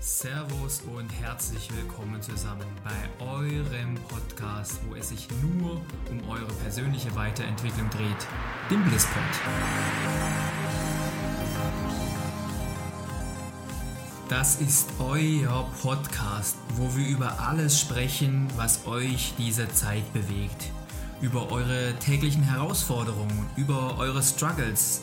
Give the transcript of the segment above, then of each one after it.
Servus und herzlich willkommen zusammen bei eurem Podcast, wo es sich nur um eure persönliche Weiterentwicklung dreht, dem Blisspod. Das ist euer Podcast, wo wir über alles sprechen, was euch diese Zeit bewegt. Über eure täglichen Herausforderungen, über eure Struggles,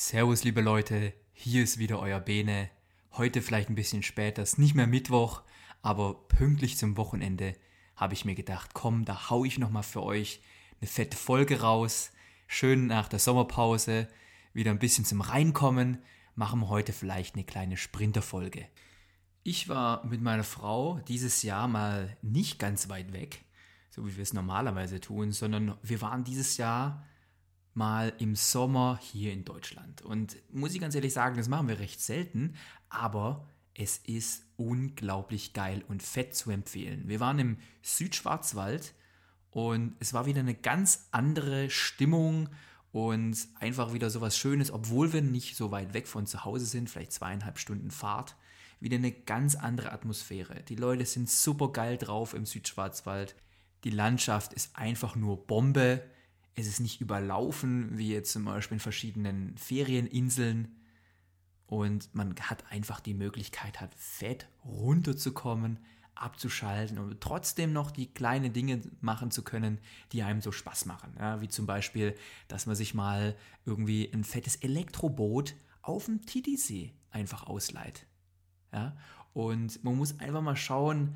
Servus liebe Leute, hier ist wieder euer Bene. Heute vielleicht ein bisschen später, ist nicht mehr Mittwoch, aber pünktlich zum Wochenende habe ich mir gedacht, komm, da hau ich nochmal für euch eine fette Folge raus. Schön nach der Sommerpause wieder ein bisschen zum Reinkommen. Machen wir heute vielleicht eine kleine Sprinterfolge. Ich war mit meiner Frau dieses Jahr mal nicht ganz weit weg, so wie wir es normalerweise tun, sondern wir waren dieses Jahr mal im Sommer hier in Deutschland. Und muss ich ganz ehrlich sagen, das machen wir recht selten, aber es ist unglaublich geil und fett zu empfehlen. Wir waren im Südschwarzwald und es war wieder eine ganz andere Stimmung und einfach wieder so was Schönes, obwohl wir nicht so weit weg von zu Hause sind, vielleicht zweieinhalb Stunden Fahrt. Wieder eine ganz andere Atmosphäre. Die Leute sind super geil drauf im Südschwarzwald. Die Landschaft ist einfach nur Bombe. Es ist nicht überlaufen, wie jetzt zum Beispiel in verschiedenen Ferieninseln und man hat einfach die Möglichkeit, hat fett runterzukommen, abzuschalten und trotzdem noch die kleinen Dinge machen zu können, die einem so Spaß machen. Ja, wie zum Beispiel, dass man sich mal irgendwie ein fettes Elektroboot auf dem Titisee einfach ausleiht. Ja, und man muss einfach mal schauen,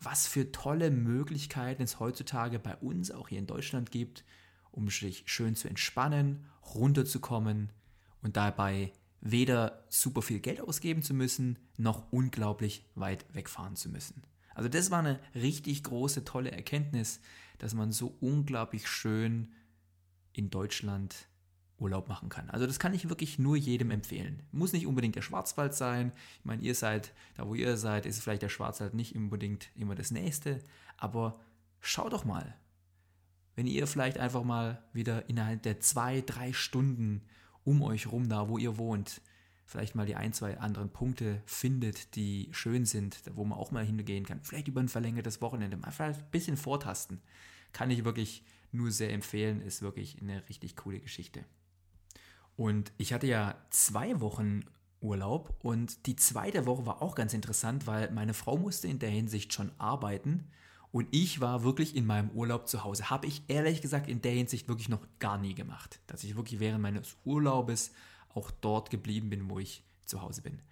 was für tolle Möglichkeiten es heutzutage bei uns auch hier in Deutschland gibt, um sich schön zu entspannen, runterzukommen und dabei weder super viel Geld ausgeben zu müssen, noch unglaublich weit wegfahren zu müssen. Also das war eine richtig große, tolle Erkenntnis, dass man so unglaublich schön in Deutschland Urlaub machen kann. Also das kann ich wirklich nur jedem empfehlen. Muss nicht unbedingt der Schwarzwald sein. Ich meine, ihr seid, da wo ihr seid, ist vielleicht der Schwarzwald nicht unbedingt immer das Nächste. Aber schaut doch mal. Wenn ihr vielleicht einfach mal wieder innerhalb der zwei, drei Stunden um euch rum, da wo ihr wohnt, vielleicht mal die ein, zwei anderen Punkte findet, die schön sind, wo man auch mal hingehen kann. Vielleicht über ein verlängertes Wochenende, mal vielleicht ein bisschen vortasten. Kann ich wirklich nur sehr empfehlen, ist wirklich eine richtig coole Geschichte. Und ich hatte ja zwei Wochen Urlaub und die zweite Woche war auch ganz interessant, weil meine Frau musste in der Hinsicht schon arbeiten und ich war wirklich in meinem Urlaub zu Hause. Habe ich ehrlich gesagt in der Hinsicht wirklich noch gar nie gemacht. Dass ich wirklich während meines Urlaubes auch dort geblieben bin, wo ich zu Hause bin.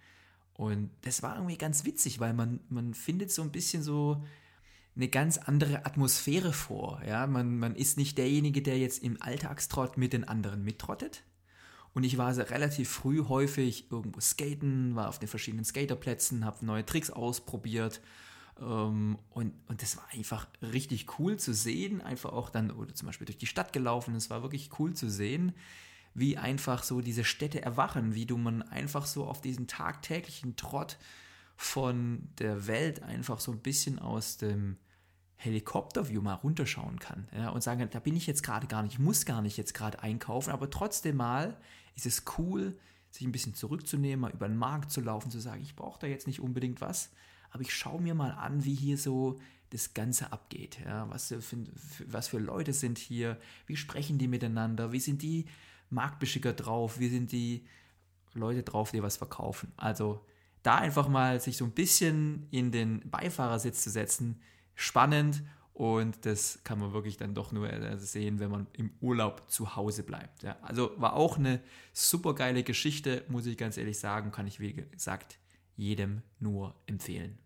Und das war irgendwie ganz witzig, weil man, man findet so ein bisschen so eine ganz andere Atmosphäre vor. Ja? Man, man ist nicht derjenige, der jetzt im Alltagstrott mit den anderen mittrottet. Und ich war also relativ früh häufig irgendwo skaten, war auf den verschiedenen Skaterplätzen, habe neue Tricks ausprobiert und, und das war einfach richtig cool zu sehen, einfach auch dann, oder zum Beispiel durch die Stadt gelaufen, es war wirklich cool zu sehen, wie einfach so diese Städte erwachen, wie du man einfach so auf diesen tagtäglichen Trott von der Welt einfach so ein bisschen aus dem Helikopterview mal runterschauen kann ja, und sagen, da bin ich jetzt gerade gar nicht, ich muss gar nicht jetzt gerade einkaufen, aber trotzdem mal ist es cool, sich ein bisschen zurückzunehmen, mal über den Markt zu laufen, zu sagen, ich brauche da jetzt nicht unbedingt was, aber ich schaue mir mal an, wie hier so das Ganze abgeht. Ja, was, für, was für Leute sind hier, wie sprechen die miteinander, wie sind die Marktbeschicker drauf, wie sind die Leute drauf, die was verkaufen. Also da einfach mal sich so ein bisschen in den Beifahrersitz zu setzen, spannend Und das kann man wirklich dann doch nur äh, sehen, wenn man im Urlaub zu Hause bleibt. Ja, also war auch eine super geile Geschichte, muss ich ganz ehrlich sagen. Kann ich, wie gesagt, jedem nur empfehlen.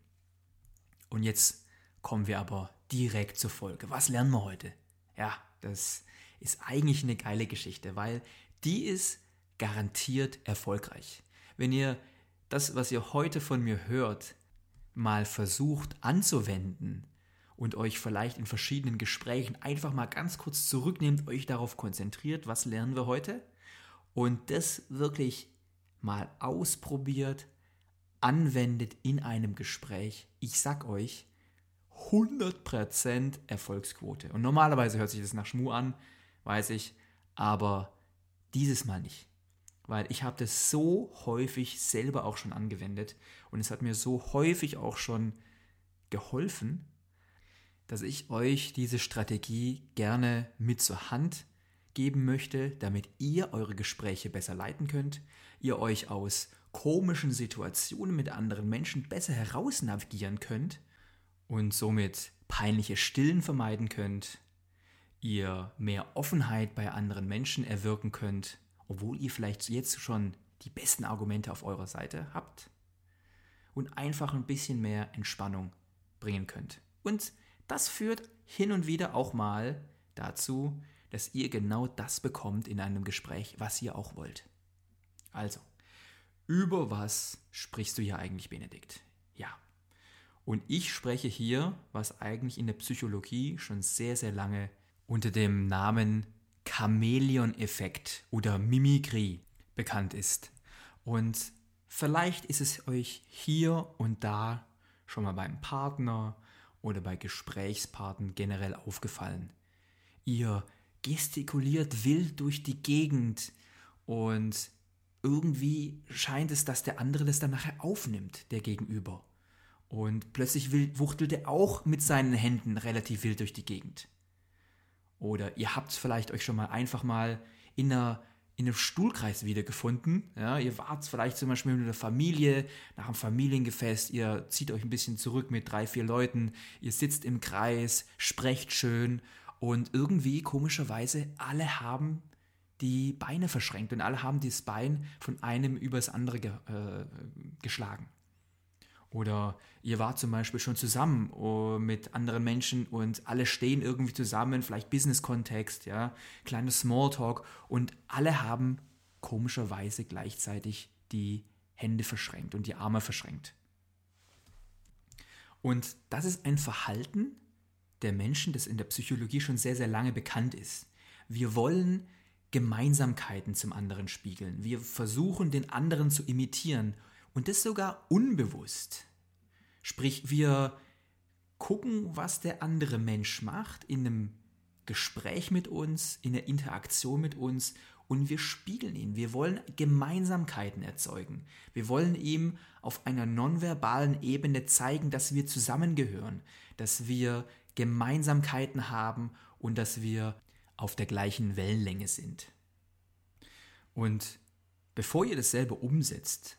Und jetzt kommen wir aber direkt zur Folge. Was lernen wir heute? Ja, das ist eigentlich eine geile Geschichte, weil die ist garantiert erfolgreich. Wenn ihr das, was ihr heute von mir hört, mal versucht anzuwenden und euch vielleicht in verschiedenen Gesprächen einfach mal ganz kurz zurücknehmt, euch darauf konzentriert, was lernen wir heute und das wirklich mal ausprobiert, anwendet in einem Gespräch, ich sag euch, 100% Erfolgsquote. Und normalerweise hört sich das nach Schmu an, weiß ich, aber dieses Mal nicht. Weil ich habe das so häufig selber auch schon angewendet und es hat mir so häufig auch schon geholfen, dass ich euch diese Strategie gerne mit zur Hand geben möchte, damit ihr eure Gespräche besser leiten könnt, ihr euch aus komischen Situationen mit anderen Menschen besser herausnavigieren könnt und somit peinliche Stillen vermeiden könnt, ihr mehr Offenheit bei anderen Menschen erwirken könnt, obwohl ihr vielleicht jetzt schon die besten Argumente auf eurer Seite habt und einfach ein bisschen mehr Entspannung bringen könnt. Und das führt hin und wieder auch mal dazu, dass ihr genau das bekommt in einem Gespräch, was ihr auch wollt. Also, über was sprichst du hier eigentlich, Benedikt? Ja. Und ich spreche hier, was eigentlich in der Psychologie schon sehr, sehr lange unter dem Namen Chamäleon-Effekt oder Mimikrie bekannt ist. Und vielleicht ist es euch hier und da schon mal beim Partner oder bei Gesprächspartnern generell aufgefallen. Ihr gestikuliert wild durch die Gegend und irgendwie scheint es, dass der andere das dann nachher aufnimmt, der Gegenüber. Und plötzlich wuchtelt er auch mit seinen Händen relativ wild durch die Gegend. Oder ihr habt vielleicht euch schon mal einfach mal in, einer, in einem Stuhlkreis wiedergefunden. Ja, ihr wart vielleicht zum Beispiel mit einer Familie nach einem Familiengefest, ihr zieht euch ein bisschen zurück mit drei, vier Leuten, ihr sitzt im Kreis, sprecht schön und irgendwie komischerweise alle haben die Beine verschränkt und alle haben das Bein von einem übers andere ge äh, geschlagen. Oder ihr wart zum Beispiel schon zusammen uh, mit anderen Menschen und alle stehen irgendwie zusammen, vielleicht Business-Kontext, ja, kleiner Smalltalk und alle haben komischerweise gleichzeitig die Hände verschränkt und die Arme verschränkt. Und das ist ein Verhalten der Menschen, das in der Psychologie schon sehr, sehr lange bekannt ist. Wir wollen Gemeinsamkeiten zum anderen spiegeln. Wir versuchen, den anderen zu imitieren und das sogar unbewusst. Sprich, wir gucken, was der andere Mensch macht in einem Gespräch mit uns, in der Interaktion mit uns und wir spiegeln ihn. Wir wollen Gemeinsamkeiten erzeugen. Wir wollen ihm auf einer nonverbalen Ebene zeigen, dass wir zusammengehören, dass wir Gemeinsamkeiten haben und dass wir auf der gleichen Wellenlänge sind. Und bevor ihr dasselbe umsetzt,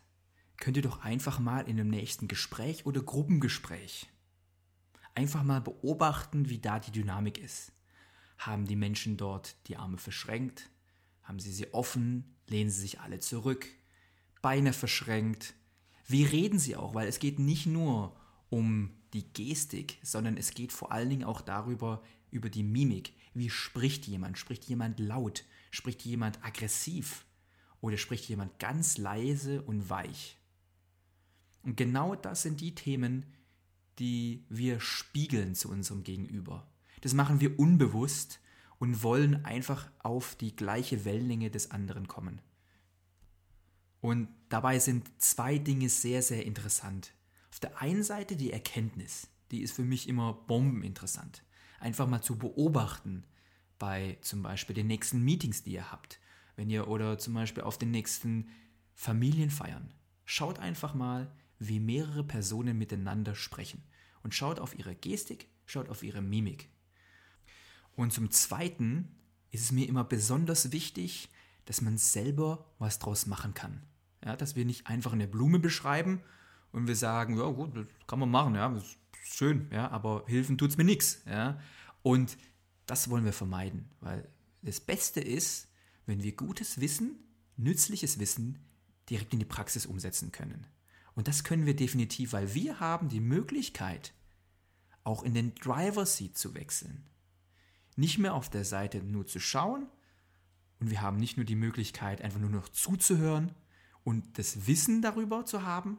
könnt ihr doch einfach mal in einem nächsten Gespräch oder Gruppengespräch einfach mal beobachten, wie da die Dynamik ist. Haben die Menschen dort die Arme verschränkt? Haben sie sie offen? Lehnen sie sich alle zurück? Beine verschränkt? Wie reden sie auch? Weil es geht nicht nur um die Gestik, sondern es geht vor allen Dingen auch darüber, über die Mimik. Wie spricht jemand? Spricht jemand laut? Spricht jemand aggressiv? Oder spricht jemand ganz leise und weich? Und genau das sind die Themen, die wir spiegeln zu unserem Gegenüber. Das machen wir unbewusst und wollen einfach auf die gleiche Wellenlänge des anderen kommen. Und dabei sind zwei Dinge sehr, sehr interessant. Auf der einen Seite die Erkenntnis, die ist für mich immer bombeninteressant. Einfach mal zu beobachten bei zum Beispiel den nächsten Meetings, die ihr habt, wenn ihr oder zum Beispiel auf den nächsten Familienfeiern. Schaut einfach mal, wie mehrere Personen miteinander sprechen. Und schaut auf ihre Gestik, schaut auf ihre Mimik. Und zum Zweiten ist es mir immer besonders wichtig, dass man selber was draus machen kann. Ja, dass wir nicht einfach eine Blume beschreiben und wir sagen, ja gut, das kann man machen, ja, schön, ja, aber helfen tut es mir nichts. Ja. Und das wollen wir vermeiden, weil das Beste ist, wenn wir gutes Wissen, nützliches Wissen direkt in die Praxis umsetzen können. Und das können wir definitiv, weil wir haben die Möglichkeit, auch in den Driver Seat zu wechseln. Nicht mehr auf der Seite nur zu schauen und wir haben nicht nur die Möglichkeit, einfach nur noch zuzuhören und das Wissen darüber zu haben,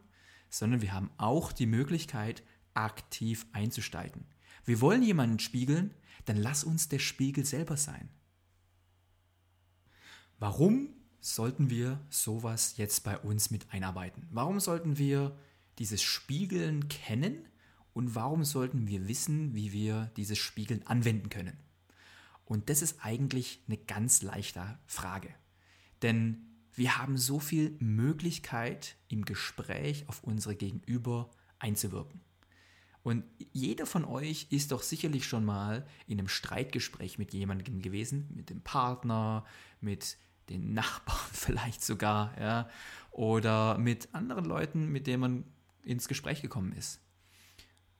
sondern wir haben auch die Möglichkeit, aktiv einzusteigen. Wir wollen jemanden spiegeln, dann lass uns der Spiegel selber sein. Warum sollten wir sowas jetzt bei uns mit einarbeiten? Warum sollten wir dieses Spiegeln kennen und warum sollten wir wissen, wie wir dieses Spiegeln anwenden können? Und das ist eigentlich eine ganz leichte Frage. Denn wir haben so viel Möglichkeit im Gespräch auf unsere Gegenüber einzuwirken. Und jeder von euch ist doch sicherlich schon mal in einem Streitgespräch mit jemandem gewesen, mit dem Partner, mit den Nachbarn vielleicht sogar, ja, oder mit anderen Leuten, mit denen man ins Gespräch gekommen ist.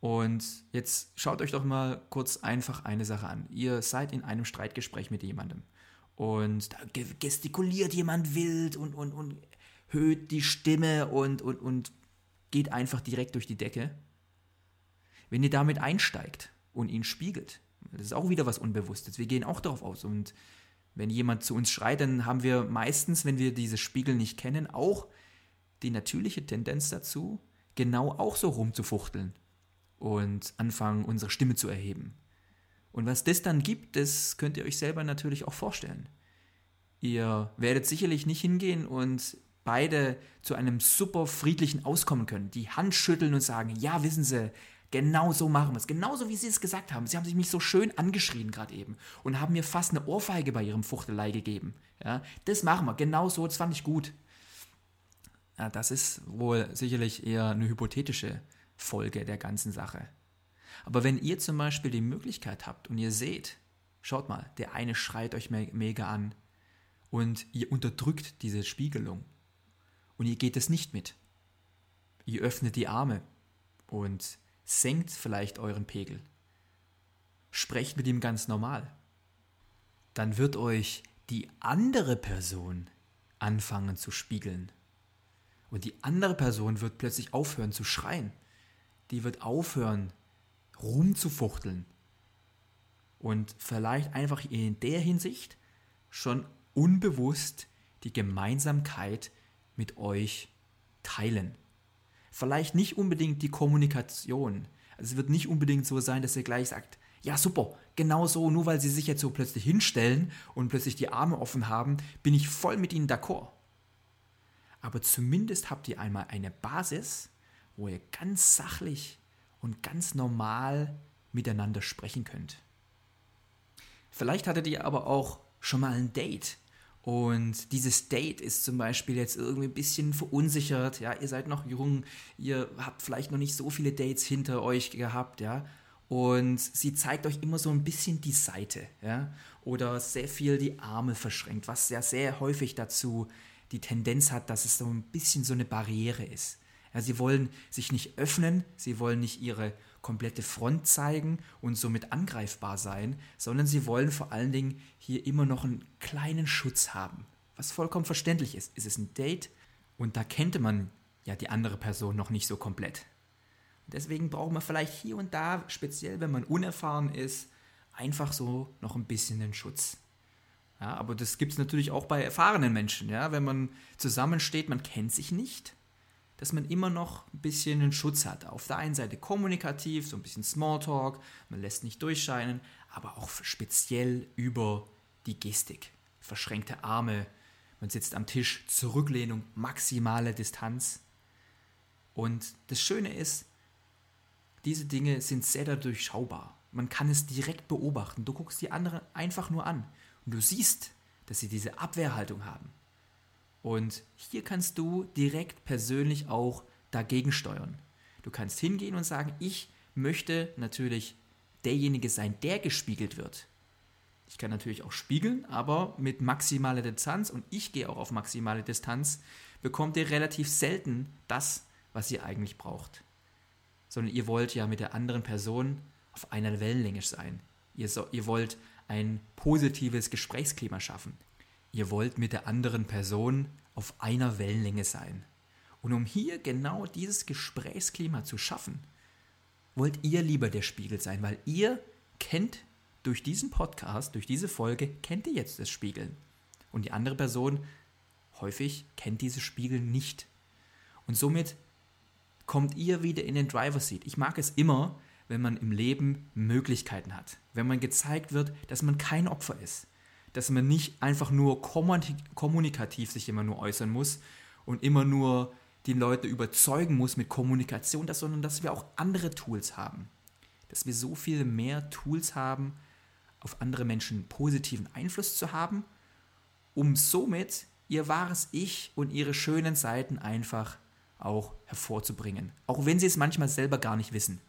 Und jetzt schaut euch doch mal kurz einfach eine Sache an. Ihr seid in einem Streitgespräch mit jemandem und da gestikuliert jemand wild und, und, und höht die Stimme und, und, und geht einfach direkt durch die Decke. Wenn ihr damit einsteigt und ihn spiegelt, das ist auch wieder was Unbewusstes. Wir gehen auch darauf aus und wenn jemand zu uns schreit, dann haben wir meistens, wenn wir diese Spiegel nicht kennen, auch die natürliche Tendenz dazu, genau auch so rumzufuchteln und anfangen, unsere Stimme zu erheben. Und was das dann gibt, das könnt ihr euch selber natürlich auch vorstellen. Ihr werdet sicherlich nicht hingehen und beide zu einem super friedlichen Auskommen können, die Hand schütteln und sagen, ja, wissen Sie, Genau so machen wir es. Genauso wie Sie es gesagt haben. Sie haben sich mich so schön angeschrien gerade eben und haben mir fast eine Ohrfeige bei Ihrem Fuchtelei gegeben. Ja, das machen wir. Genau so. Das fand ich gut. Ja, das ist wohl sicherlich eher eine hypothetische Folge der ganzen Sache. Aber wenn ihr zum Beispiel die Möglichkeit habt und ihr seht, schaut mal, der eine schreit euch mega an und ihr unterdrückt diese Spiegelung und ihr geht es nicht mit. Ihr öffnet die Arme und senkt vielleicht euren Pegel. Sprecht mit ihm ganz normal. Dann wird euch die andere Person anfangen zu spiegeln. Und die andere Person wird plötzlich aufhören zu schreien. Die wird aufhören rumzufuchteln. Und vielleicht einfach in der Hinsicht schon unbewusst die Gemeinsamkeit mit euch teilen. Vielleicht nicht unbedingt die Kommunikation. Also es wird nicht unbedingt so sein, dass ihr gleich sagt, ja super, genau so, nur weil sie sich jetzt so plötzlich hinstellen und plötzlich die Arme offen haben, bin ich voll mit ihnen d'accord. Aber zumindest habt ihr einmal eine Basis, wo ihr ganz sachlich und ganz normal miteinander sprechen könnt. Vielleicht hattet ihr aber auch schon mal ein Date und dieses Date ist zum Beispiel jetzt irgendwie ein bisschen verunsichert. Ja, ihr seid noch jung, ihr habt vielleicht noch nicht so viele Dates hinter euch gehabt, ja. Und sie zeigt euch immer so ein bisschen die Seite, ja. Oder sehr viel die Arme verschränkt, was ja sehr häufig dazu die Tendenz hat, dass es so ein bisschen so eine Barriere ist. Ja, sie wollen sich nicht öffnen, sie wollen nicht ihre komplette Front zeigen und somit angreifbar sein, sondern sie wollen vor allen Dingen hier immer noch einen kleinen Schutz haben. Was vollkommen verständlich ist. Es ist ein Date und da kennt man ja die andere Person noch nicht so komplett. Deswegen braucht man vielleicht hier und da, speziell wenn man unerfahren ist, einfach so noch ein bisschen den Schutz. Ja, aber das gibt es natürlich auch bei erfahrenen Menschen. Ja? Wenn man zusammensteht, man kennt sich nicht, dass man immer noch ein bisschen einen Schutz hat. Auf der einen Seite kommunikativ, so ein bisschen Smalltalk, man lässt nicht durchscheinen, aber auch speziell über die Gestik. Verschränkte Arme, man sitzt am Tisch, Zurücklehnung, maximale Distanz. Und das Schöne ist, diese Dinge sind sehr durchschaubar. Man kann es direkt beobachten. Du guckst die anderen einfach nur an und du siehst, dass sie diese Abwehrhaltung haben. Und hier kannst du direkt persönlich auch dagegen steuern. Du kannst hingehen und sagen, ich möchte natürlich derjenige sein, der gespiegelt wird. Ich kann natürlich auch spiegeln, aber mit maximaler Distanz und ich gehe auch auf maximale Distanz, bekommt ihr relativ selten das, was ihr eigentlich braucht. sondern ihr wollt ja mit der anderen Person auf einer Wellenlänge sein. Ihr, so, ihr wollt ein positives Gesprächsklima schaffen. Ihr wollt mit der anderen Person auf einer Wellenlänge sein. Und um hier genau dieses Gesprächsklima zu schaffen, wollt ihr lieber der Spiegel sein, weil ihr kennt durch diesen Podcast, durch diese Folge, kennt ihr jetzt das Spiegeln. Und die andere Person häufig kennt diese Spiegel nicht. Und somit kommt ihr wieder in den Driver Seat. Ich mag es immer, wenn man im Leben Möglichkeiten hat. Wenn man gezeigt wird, dass man kein Opfer ist. Dass man nicht einfach nur kommunikativ sich immer nur äußern muss und immer nur die Leute überzeugen muss mit Kommunikation, sondern dass wir auch andere Tools haben. Dass wir so viel mehr Tools haben, auf andere Menschen positiven Einfluss zu haben, um somit ihr wahres Ich und ihre schönen Seiten einfach auch hervorzubringen. Auch wenn sie es manchmal selber gar nicht wissen.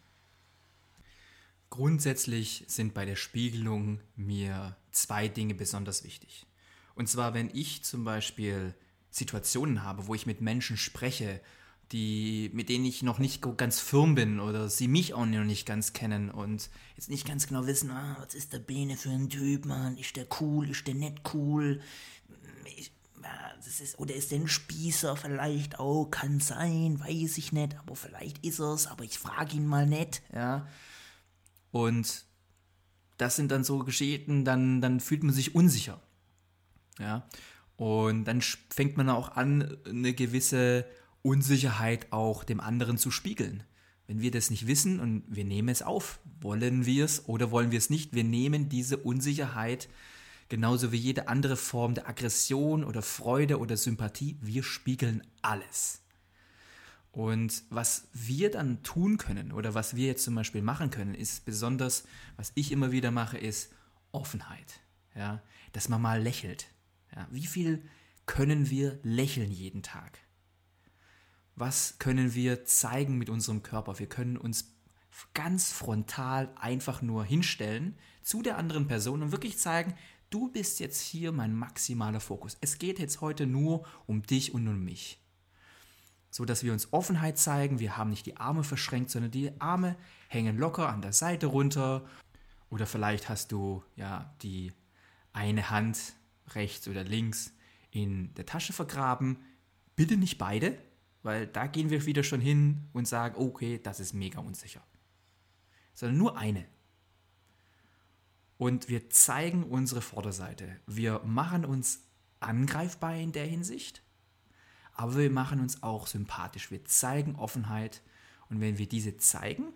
Grundsätzlich sind bei der Spiegelung mir zwei Dinge besonders wichtig. Und zwar, wenn ich zum Beispiel Situationen habe, wo ich mit Menschen spreche, die, mit denen ich noch nicht ganz firm bin oder sie mich auch noch nicht ganz kennen und jetzt nicht ganz genau wissen, ah, was ist der Bene für ein Typ, Mann, ist der cool, ist der nicht cool, ich, ja, das ist, oder ist der ein Spießer vielleicht auch, kann sein, weiß ich nicht, aber vielleicht ist er's, aber ich frage ihn mal nicht, ja. Und das sind dann so Geschichten, dann, dann fühlt man sich unsicher, ja. Und dann fängt man auch an, eine gewisse Unsicherheit auch dem anderen zu spiegeln. Wenn wir das nicht wissen und wir nehmen es auf, wollen wir es oder wollen wir es nicht, wir nehmen diese Unsicherheit genauso wie jede andere Form der Aggression oder Freude oder Sympathie, wir spiegeln alles. Und was wir dann tun können oder was wir jetzt zum Beispiel machen können, ist besonders, was ich immer wieder mache, ist Offenheit. Ja? Dass man mal lächelt, ja, wie viel können wir lächeln jeden Tag? Was können wir zeigen mit unserem Körper? Wir können uns ganz frontal einfach nur hinstellen zu der anderen Person und wirklich zeigen, du bist jetzt hier mein maximaler Fokus. Es geht jetzt heute nur um dich und um mich. So dass wir uns Offenheit zeigen, wir haben nicht die Arme verschränkt, sondern die Arme hängen locker an der Seite runter. Oder vielleicht hast du ja die eine Hand rechts oder links in der Tasche vergraben. Bitte nicht beide, weil da gehen wir wieder schon hin und sagen, okay, das ist mega unsicher. Sondern nur eine. Und wir zeigen unsere Vorderseite. Wir machen uns angreifbar in der Hinsicht, aber wir machen uns auch sympathisch. Wir zeigen Offenheit und wenn wir diese zeigen,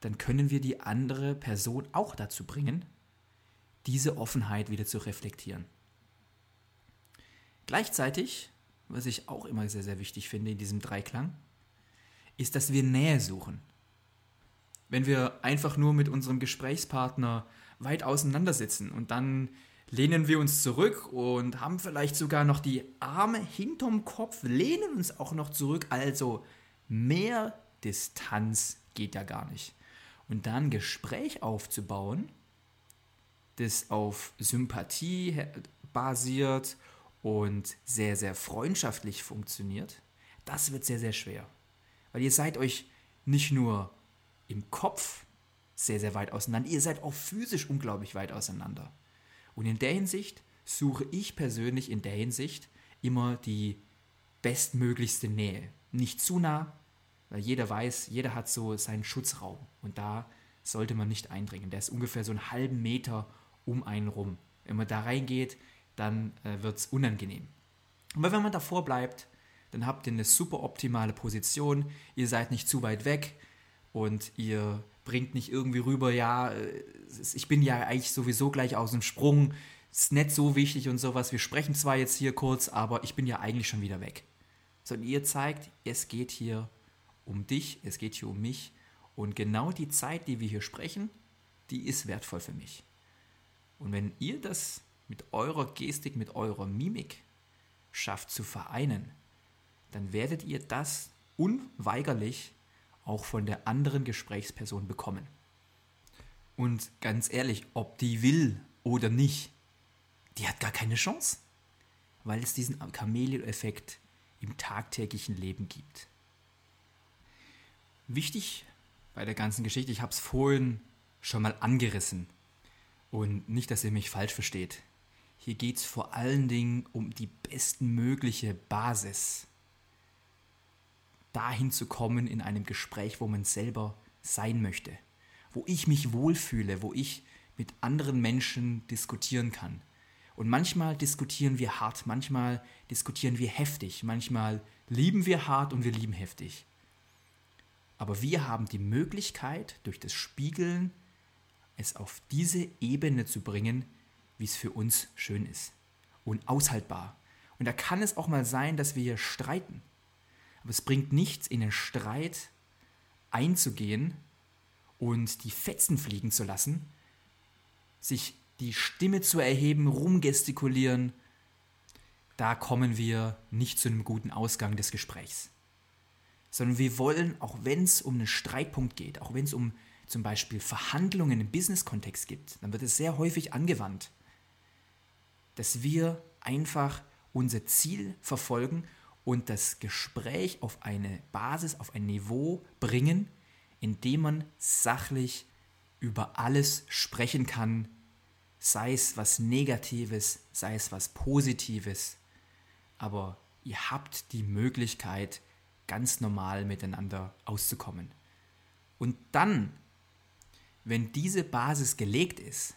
dann können wir die andere Person auch dazu bringen, diese Offenheit wieder zu reflektieren. Gleichzeitig, was ich auch immer sehr, sehr wichtig finde in diesem Dreiklang, ist, dass wir Nähe suchen. Wenn wir einfach nur mit unserem Gesprächspartner weit auseinandersitzen und dann lehnen wir uns zurück und haben vielleicht sogar noch die Arme hinterm Kopf, lehnen uns auch noch zurück, also mehr Distanz geht ja gar nicht. Und dann Gespräch aufzubauen, das auf Sympathie basiert und sehr, sehr freundschaftlich funktioniert, das wird sehr, sehr schwer. Weil ihr seid euch nicht nur im Kopf sehr, sehr weit auseinander, ihr seid auch physisch unglaublich weit auseinander. Und in der Hinsicht suche ich persönlich in der Hinsicht immer die bestmöglichste Nähe. Nicht zu nah, weil jeder weiß, jeder hat so seinen Schutzraum. Und da sollte man nicht eindringen. Der ist ungefähr so einen halben Meter um einen rum. Wenn man da reingeht, dann äh, wird es unangenehm. Aber wenn man davor bleibt, dann habt ihr eine super optimale Position, ihr seid nicht zu weit weg und ihr bringt nicht irgendwie rüber, ja, äh, ich bin ja eigentlich sowieso gleich aus dem Sprung, ist nicht so wichtig und sowas, wir sprechen zwar jetzt hier kurz, aber ich bin ja eigentlich schon wieder weg. Sondern ihr zeigt, es geht hier um dich, es geht hier um mich und genau die Zeit, die wir hier sprechen, die ist wertvoll für mich. Und wenn ihr das mit eurer Gestik, mit eurer Mimik schafft zu vereinen, dann werdet ihr das unweigerlich auch von der anderen Gesprächsperson bekommen. Und ganz ehrlich, ob die will oder nicht, die hat gar keine Chance, weil es diesen Chamäleon-Effekt im tagtäglichen Leben gibt. Wichtig bei der ganzen Geschichte, ich habe es vorhin schon mal angerissen. Und nicht, dass ihr mich falsch versteht. Hier geht es vor allen Dingen um die bestmögliche Basis, dahin zu kommen in einem Gespräch, wo man selber sein möchte, wo ich mich wohlfühle, wo ich mit anderen Menschen diskutieren kann. Und manchmal diskutieren wir hart, manchmal diskutieren wir heftig, manchmal lieben wir hart und wir lieben heftig. Aber wir haben die Möglichkeit, durch das Spiegeln es auf diese Ebene zu bringen, wie es für uns schön ist und aushaltbar. Und da kann es auch mal sein, dass wir hier streiten. Aber es bringt nichts, in den Streit einzugehen und die Fetzen fliegen zu lassen, sich die Stimme zu erheben, rumgestikulieren. Da kommen wir nicht zu einem guten Ausgang des Gesprächs sondern wir wollen, auch wenn es um einen Streitpunkt geht, auch wenn es um zum Beispiel Verhandlungen im Business-Kontext gibt, dann wird es sehr häufig angewandt, dass wir einfach unser Ziel verfolgen und das Gespräch auf eine Basis, auf ein Niveau bringen, in dem man sachlich über alles sprechen kann, sei es was Negatives, sei es was Positives. Aber ihr habt die Möglichkeit, ganz normal miteinander auszukommen. Und dann, wenn diese Basis gelegt ist,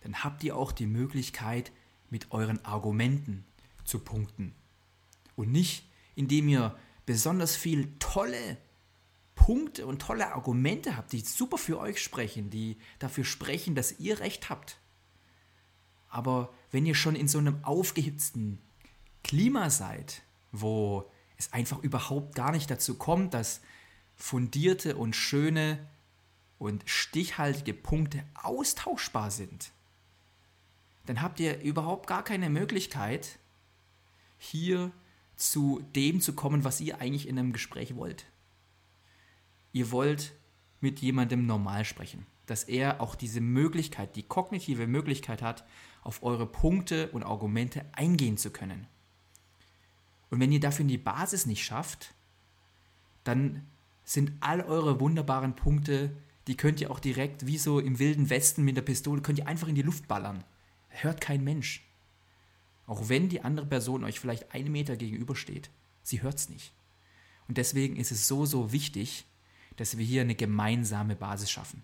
dann habt ihr auch die Möglichkeit, mit euren Argumenten zu punkten. Und nicht, indem ihr besonders viel tolle Punkte und tolle Argumente habt, die super für euch sprechen, die dafür sprechen, dass ihr recht habt. Aber wenn ihr schon in so einem aufgehitzten Klima seid, wo es einfach überhaupt gar nicht dazu kommt, dass fundierte und schöne und stichhaltige Punkte austauschbar sind, dann habt ihr überhaupt gar keine Möglichkeit, hier zu dem zu kommen, was ihr eigentlich in einem Gespräch wollt. Ihr wollt mit jemandem normal sprechen, dass er auch diese Möglichkeit, die kognitive Möglichkeit hat, auf eure Punkte und Argumente eingehen zu können. Und wenn ihr dafür die Basis nicht schafft, dann sind all eure wunderbaren Punkte, die könnt ihr auch direkt wie so im wilden Westen mit der Pistole, könnt ihr einfach in die Luft ballern. Hört kein Mensch. Auch wenn die andere Person euch vielleicht einen Meter gegenübersteht, sie hört es nicht. Und deswegen ist es so, so wichtig, dass wir hier eine gemeinsame Basis schaffen.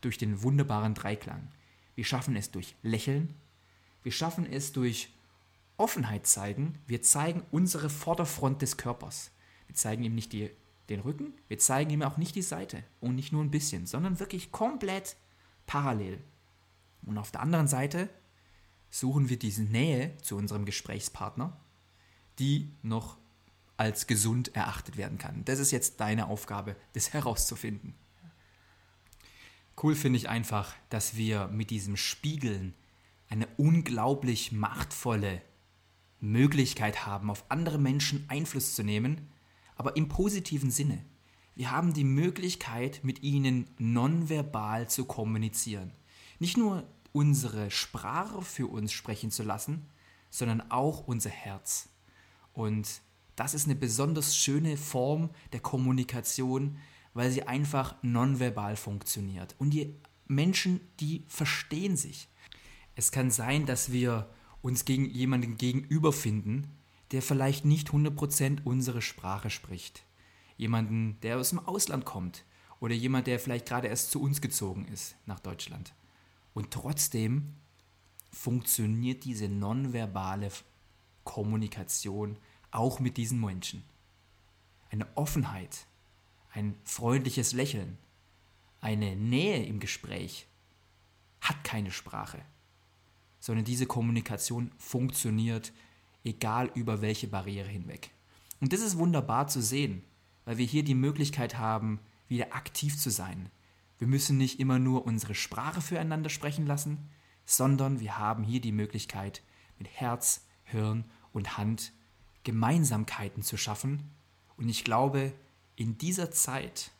Durch den wunderbaren Dreiklang. Wir schaffen es durch Lächeln, wir schaffen es durch Offenheit zeigen, wir zeigen unsere Vorderfront des Körpers. Wir zeigen ihm nicht die, den Rücken, wir zeigen ihm auch nicht die Seite und nicht nur ein bisschen, sondern wirklich komplett parallel. Und auf der anderen Seite suchen wir diese Nähe zu unserem Gesprächspartner, die noch als gesund erachtet werden kann. Das ist jetzt deine Aufgabe, das herauszufinden. Cool finde ich einfach, dass wir mit diesem Spiegeln eine unglaublich machtvolle Möglichkeit haben, auf andere Menschen Einfluss zu nehmen, aber im positiven Sinne. Wir haben die Möglichkeit, mit ihnen nonverbal zu kommunizieren. Nicht nur unsere Sprache für uns sprechen zu lassen, sondern auch unser Herz. Und das ist eine besonders schöne Form der Kommunikation, weil sie einfach nonverbal funktioniert. Und die Menschen, die verstehen sich. Es kann sein, dass wir uns gegen jemanden gegenüber finden, der vielleicht nicht 100% unsere Sprache spricht. Jemanden, der aus dem Ausland kommt oder jemand, der vielleicht gerade erst zu uns gezogen ist nach Deutschland. Und trotzdem funktioniert diese nonverbale Kommunikation auch mit diesen Menschen. Eine Offenheit, ein freundliches Lächeln, eine Nähe im Gespräch hat keine Sprache sondern diese Kommunikation funktioniert, egal über welche Barriere hinweg. Und das ist wunderbar zu sehen, weil wir hier die Möglichkeit haben, wieder aktiv zu sein. Wir müssen nicht immer nur unsere Sprache füreinander sprechen lassen, sondern wir haben hier die Möglichkeit, mit Herz, Hirn und Hand Gemeinsamkeiten zu schaffen. Und ich glaube, in dieser Zeit,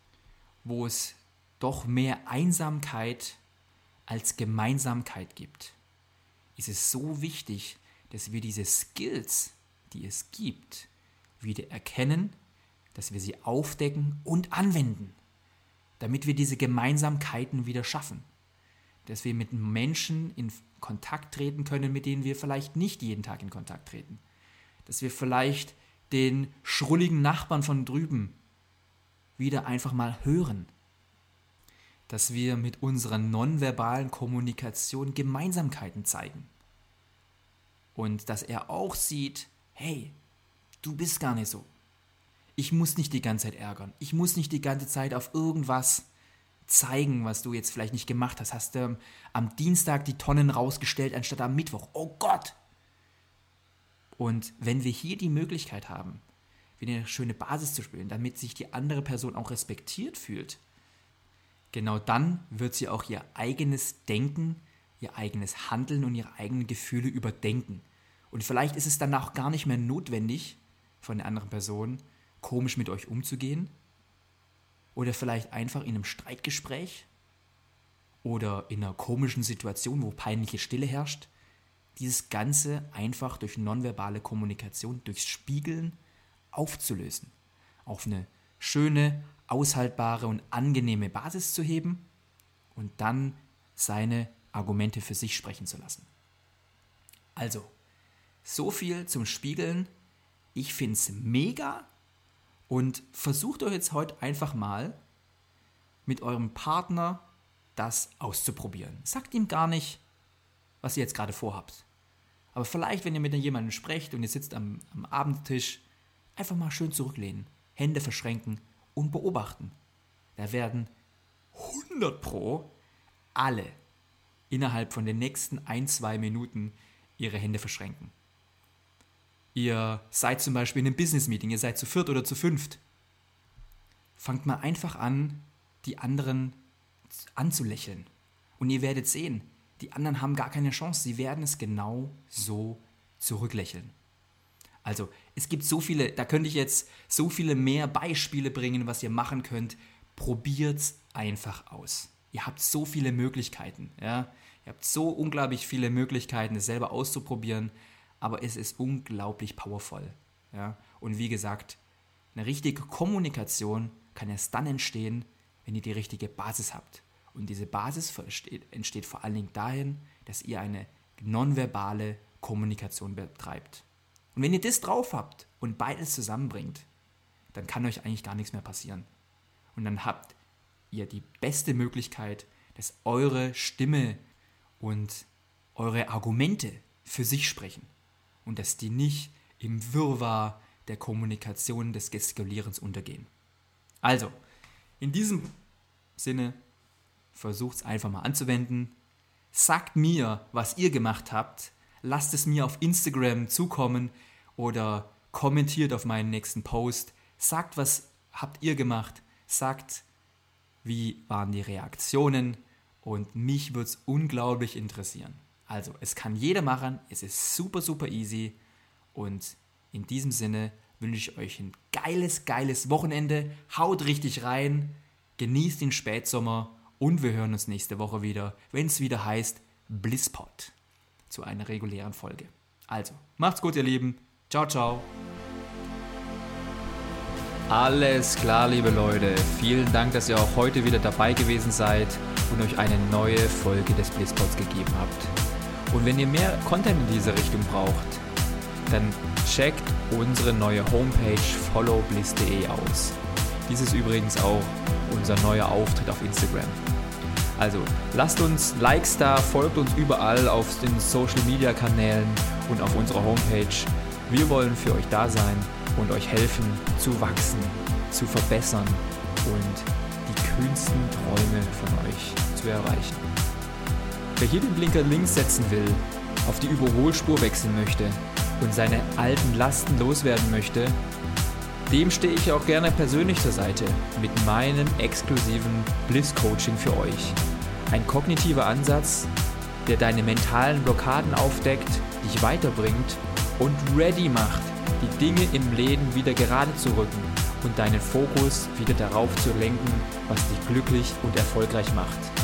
wo es doch mehr Einsamkeit als Gemeinsamkeit gibt, ist es so wichtig, dass wir diese Skills, die es gibt, wieder erkennen, dass wir sie aufdecken und anwenden, damit wir diese Gemeinsamkeiten wieder schaffen. Dass wir mit Menschen in Kontakt treten können, mit denen wir vielleicht nicht jeden Tag in Kontakt treten. Dass wir vielleicht den schrulligen Nachbarn von drüben wieder einfach mal hören. Dass wir mit unserer nonverbalen Kommunikation Gemeinsamkeiten zeigen. Und dass er auch sieht, hey, du bist gar nicht so. Ich muss nicht die ganze Zeit ärgern. Ich muss nicht die ganze Zeit auf irgendwas zeigen, was du jetzt vielleicht nicht gemacht hast. Hast du am Dienstag die Tonnen rausgestellt anstatt am Mittwoch. Oh Gott! Und wenn wir hier die Möglichkeit haben, wieder eine schöne Basis zu spielen, damit sich die andere Person auch respektiert fühlt, genau dann wird sie auch ihr eigenes Denken, ihr eigenes Handeln und ihre eigenen Gefühle überdenken. Und vielleicht ist es dann auch gar nicht mehr notwendig von der anderen Person, komisch mit euch umzugehen. Oder vielleicht einfach in einem Streitgespräch oder in einer komischen Situation, wo peinliche Stille herrscht, dieses Ganze einfach durch nonverbale Kommunikation, durchs Spiegeln aufzulösen. Auf eine schöne, aushaltbare und angenehme Basis zu heben und dann seine Argumente für sich sprechen zu lassen. Also, so viel zum Spiegeln. Ich finde es mega und versucht euch jetzt heute einfach mal mit eurem Partner das auszuprobieren. Sagt ihm gar nicht, was ihr jetzt gerade vorhabt. Aber vielleicht, wenn ihr mit jemandem sprecht und ihr sitzt am, am Abendtisch, einfach mal schön zurücklehnen, Hände verschränken und beobachten. Da werden 100 Pro alle innerhalb von den nächsten ein, zwei Minuten ihre Hände verschränken. Ihr seid zum Beispiel in einem Business-Meeting, ihr seid zu viert oder zu fünft. Fangt mal einfach an, die anderen anzulächeln. Und ihr werdet sehen, die anderen haben gar keine Chance. Sie werden es genau so zurücklächeln. Also, es gibt so viele, da könnte ich jetzt so viele mehr Beispiele bringen, was ihr machen könnt. Probiert's einfach aus. Ihr habt so viele Möglichkeiten, ja. Ihr habt so unglaublich viele Möglichkeiten, es selber auszuprobieren, aber es ist unglaublich powerful, ja. Und wie gesagt, eine richtige Kommunikation kann erst dann entstehen, wenn ihr die richtige Basis habt. Und diese Basis entsteht vor allen Dingen dahin, dass ihr eine nonverbale Kommunikation betreibt. Und wenn ihr das drauf habt und beides zusammenbringt, dann kann euch eigentlich gar nichts mehr passieren. Und dann habt ihr die beste Möglichkeit, dass eure Stimme und eure Argumente für sich sprechen und dass die nicht im Wirrwarr der Kommunikation des Gestikulierens untergehen. Also, in diesem Sinne Versucht es einfach mal anzuwenden. Sagt mir, was ihr gemacht habt. Lasst es mir auf Instagram zukommen oder kommentiert auf meinen nächsten Post. Sagt, was habt ihr gemacht. Sagt, wie waren die Reaktionen. Und mich würde es unglaublich interessieren. Also, es kann jeder machen. Es ist super, super easy. Und in diesem Sinne wünsche ich euch ein geiles, geiles Wochenende. Haut richtig rein. Genießt den Spätsommer und wir hören uns nächste Woche wieder, wenn es wieder heißt Blisspot zu einer regulären Folge. Also, macht's gut, ihr Lieben. Ciao, ciao. Alles klar, liebe Leute. Vielen Dank, dass ihr auch heute wieder dabei gewesen seid und euch eine neue Folge des Blisspods gegeben habt. Und wenn ihr mehr Content in diese Richtung braucht, dann checkt unsere neue Homepage followbliss.de aus. Dies ist übrigens auch unser neuer Auftritt auf Instagram. Also lasst uns Likes da, folgt uns überall auf den Social Media Kanälen und auf unserer Homepage. Wir wollen für euch da sein und euch helfen zu wachsen, zu verbessern und die kühnsten Träume von euch zu erreichen. Wer hier den Blinker links setzen will, auf die Überholspur wechseln möchte und seine alten Lasten loswerden möchte, dem stehe ich auch gerne persönlich zur Seite mit meinem exklusiven Bliss-Coaching für euch. Ein kognitiver Ansatz, der deine mentalen Blockaden aufdeckt, dich weiterbringt und ready macht, die Dinge im Leben wieder gerade zu rücken und deinen Fokus wieder darauf zu lenken, was dich glücklich und erfolgreich macht.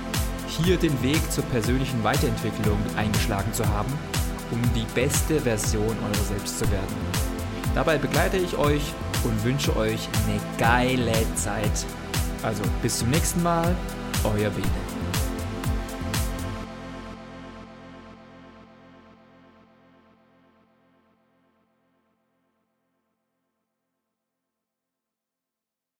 hier den Weg zur persönlichen Weiterentwicklung eingeschlagen zu haben, um die beste Version eurer selbst zu werden. Dabei begleite ich euch und wünsche euch eine geile Zeit. Also bis zum nächsten Mal, euer Bene.